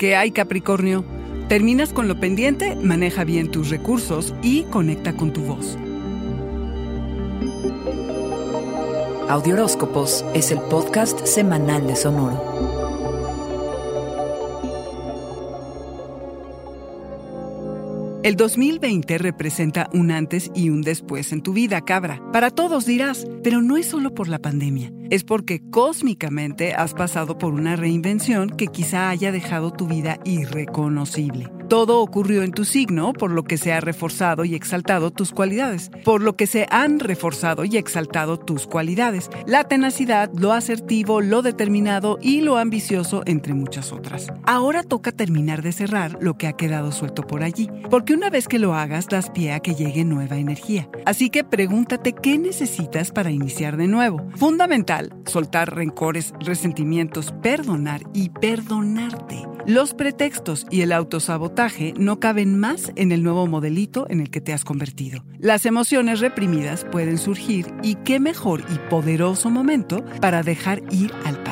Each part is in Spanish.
¿Qué hay Capricornio? Terminas con lo pendiente, maneja bien tus recursos y conecta con tu voz. Audioróscopos es el podcast semanal de Sonoro. El 2020 representa un antes y un después en tu vida, cabra. Para todos dirás, pero no es solo por la pandemia, es porque cósmicamente has pasado por una reinvención que quizá haya dejado tu vida irreconocible. Todo ocurrió en tu signo, por lo que se ha reforzado y exaltado tus cualidades, por lo que se han reforzado y exaltado tus cualidades, la tenacidad, lo asertivo, lo determinado y lo ambicioso, entre muchas otras. Ahora toca terminar de cerrar lo que ha quedado suelto por allí, porque una vez que lo hagas, das pie a que llegue nueva energía. Así que pregúntate qué necesitas para iniciar de nuevo. Fundamental, soltar rencores, resentimientos, perdonar y perdonarte. Los pretextos y el autosabotaje no caben más en el nuevo modelito en el que te has convertido. Las emociones reprimidas pueden surgir y qué mejor y poderoso momento para dejar ir al pasado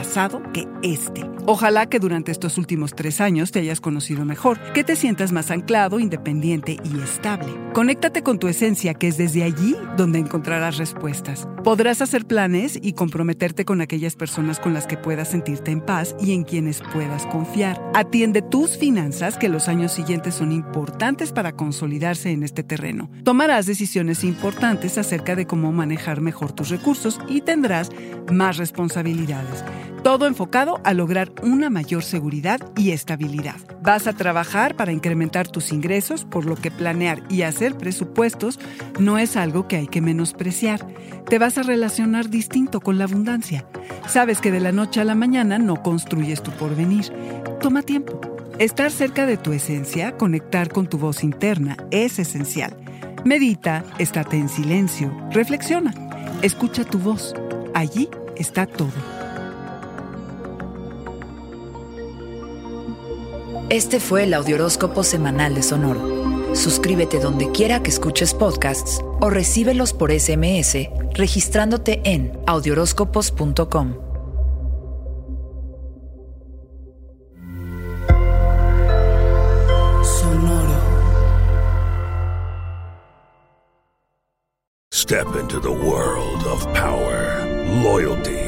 que este. Ojalá que durante estos últimos tres años te hayas conocido mejor, que te sientas más anclado, independiente y estable. Conéctate con tu esencia, que es desde allí donde encontrarás respuestas. Podrás hacer planes y comprometerte con aquellas personas con las que puedas sentirte en paz y en quienes puedas confiar. Atiende tus finanzas, que los años siguientes son importantes para consolidarse en este terreno. Tomarás decisiones importantes acerca de cómo manejar mejor tus recursos y tendrás más responsabilidades. Todo enfocado a lograr una mayor seguridad y estabilidad. Vas a trabajar para incrementar tus ingresos, por lo que planear y hacer presupuestos no es algo que hay que menospreciar. Te vas a relacionar distinto con la abundancia. Sabes que de la noche a la mañana no construyes tu porvenir. Toma tiempo. Estar cerca de tu esencia, conectar con tu voz interna, es esencial. Medita, estate en silencio, reflexiona, escucha tu voz. Allí está todo. Este fue el Audioróscopo Semanal de Sonoro. Suscríbete donde quiera que escuches podcasts o recíbelos por SMS registrándote en audioróscopos.com. Sonoro. Step into the world of power, loyalty,